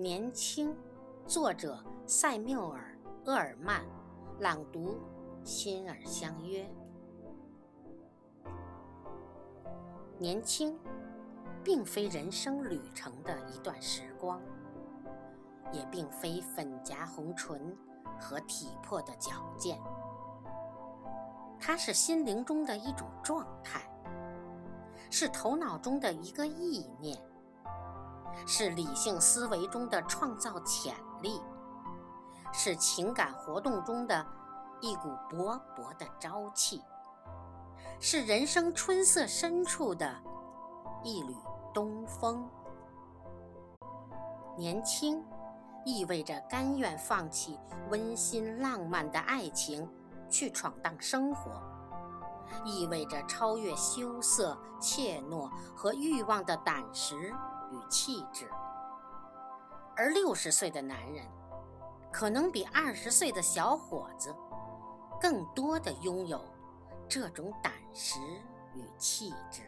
年轻，作者塞缪尔·厄尔曼，朗读心儿相约。年轻，并非人生旅程的一段时光，也并非粉颊红唇和体魄的矫健，它是心灵中的一种状态，是头脑中的一个意念。是理性思维中的创造潜力，是情感活动中的一股勃勃的朝气，是人生春色深处的一缕东风。年轻，意味着甘愿放弃温馨浪漫的爱情，去闯荡生活，意味着超越羞涩、怯懦和欲望的胆识。与气质，而六十岁的男人，可能比二十岁的小伙子，更多的拥有这种胆识与气质。